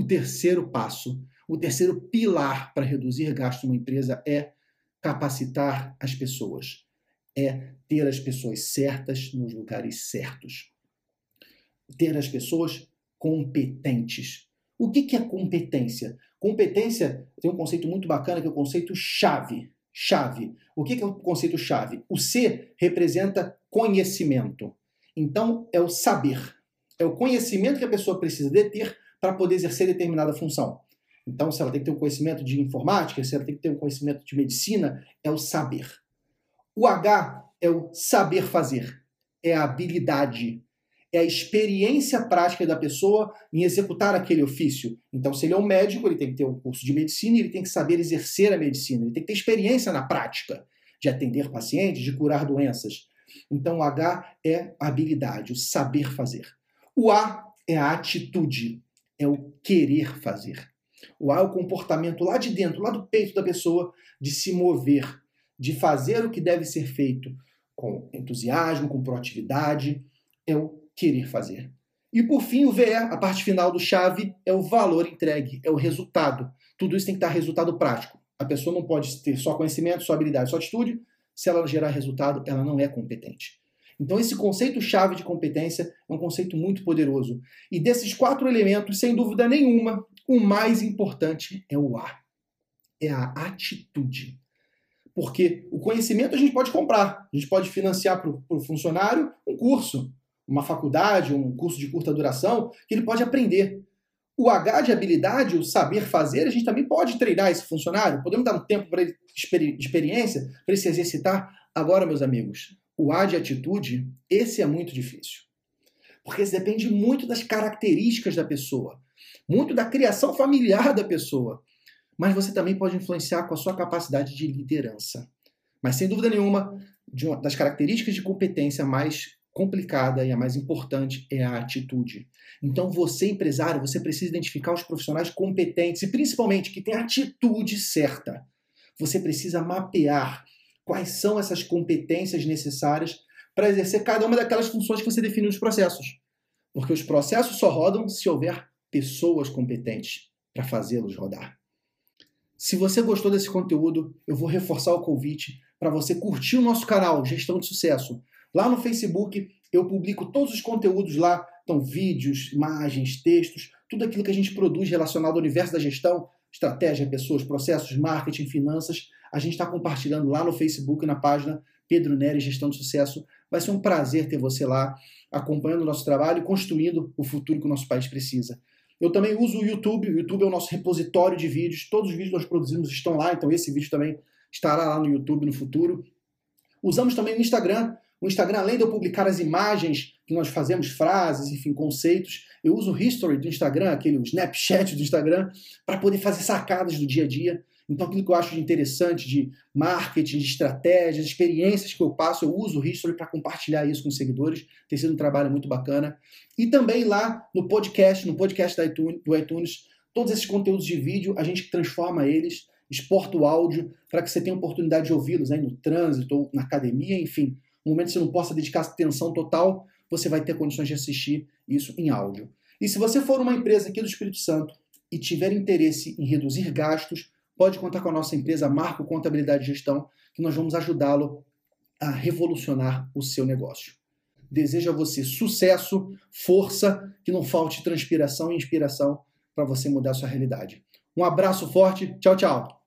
o terceiro passo, o terceiro pilar para reduzir gasto numa empresa é capacitar as pessoas, é ter as pessoas certas nos lugares certos, ter as pessoas competentes. O que é competência? Competência tem um conceito muito bacana que é o conceito chave. Chave. O que é o conceito chave? O C representa conhecimento. Então, é o saber. É o conhecimento que a pessoa precisa de ter para poder exercer determinada função. Então, se ela tem que ter um conhecimento de informática, se ela tem que ter um conhecimento de medicina, é o saber. O H é o saber fazer, é a habilidade, é a experiência prática da pessoa em executar aquele ofício. Então, se ele é um médico, ele tem que ter um curso de medicina e ele tem que saber exercer a medicina, ele tem que ter experiência na prática de atender pacientes, de curar doenças. Então, o H é habilidade, o saber fazer. O A é a atitude, é o querer fazer. O A é o comportamento lá de dentro, lá do peito da pessoa, de se mover, de fazer o que deve ser feito com entusiasmo, com proatividade, é o querer fazer. E por fim, o VE, a parte final do chave, é o valor entregue, é o resultado. Tudo isso tem que dar resultado prático. A pessoa não pode ter só conhecimento, só habilidade, só atitude. Se ela gerar resultado, ela não é competente. Então, esse conceito-chave de competência é um conceito muito poderoso. E desses quatro elementos, sem dúvida nenhuma, o mais importante é o A. É a atitude. Porque o conhecimento a gente pode comprar, a gente pode financiar para o funcionário um curso, uma faculdade, um curso de curta duração, que ele pode aprender. O H de habilidade, o saber fazer, a gente também pode treinar esse funcionário, podemos dar um tempo para ele experiência, para ele se exercitar. Agora, meus amigos, o A de atitude, esse é muito difícil. Porque isso depende muito das características da pessoa, muito da criação familiar da pessoa. Mas você também pode influenciar com a sua capacidade de liderança. Mas sem dúvida nenhuma, uma, das características de competência mais complicada e a mais importante é a atitude. Então, você, empresário, você precisa identificar os profissionais competentes e principalmente que têm a atitude certa. Você precisa mapear quais são essas competências necessárias para exercer cada uma daquelas funções que você define nos processos. Porque os processos só rodam se houver pessoas competentes para fazê-los rodar. Se você gostou desse conteúdo, eu vou reforçar o convite para você curtir o nosso canal Gestão de Sucesso. Lá no Facebook eu publico todos os conteúdos lá, então vídeos, imagens, textos, tudo aquilo que a gente produz relacionado ao universo da gestão, estratégia, pessoas, processos, marketing, finanças a gente está compartilhando lá no Facebook, na página Pedro Nery Gestão de Sucesso. Vai ser um prazer ter você lá, acompanhando o nosso trabalho e construindo o futuro que o nosso país precisa. Eu também uso o YouTube, o YouTube é o nosso repositório de vídeos, todos os vídeos que nós produzimos estão lá, então esse vídeo também estará lá no YouTube no futuro. Usamos também o Instagram. O Instagram, além de eu publicar as imagens que nós fazemos, frases, enfim, conceitos, eu uso o History do Instagram, aquele Snapchat do Instagram, para poder fazer sacadas do dia a dia. Então, aquilo que eu acho de interessante de marketing, de estratégias, experiências que eu passo, eu uso o History para compartilhar isso com os seguidores. Tem sido um trabalho muito bacana. E também lá no podcast, no podcast do iTunes, do iTunes todos esses conteúdos de vídeo, a gente transforma eles, exporta o áudio para que você tenha oportunidade de ouvi-los aí no trânsito ou na academia, enfim. No momento que você não possa dedicar atenção total, você vai ter condições de assistir isso em áudio. E se você for uma empresa aqui do Espírito Santo e tiver interesse em reduzir gastos, pode contar com a nossa empresa Marco Contabilidade e Gestão, que nós vamos ajudá-lo a revolucionar o seu negócio. Desejo a você sucesso, força, que não falte transpiração e inspiração para você mudar a sua realidade. Um abraço forte, tchau, tchau!